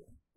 Hallelujah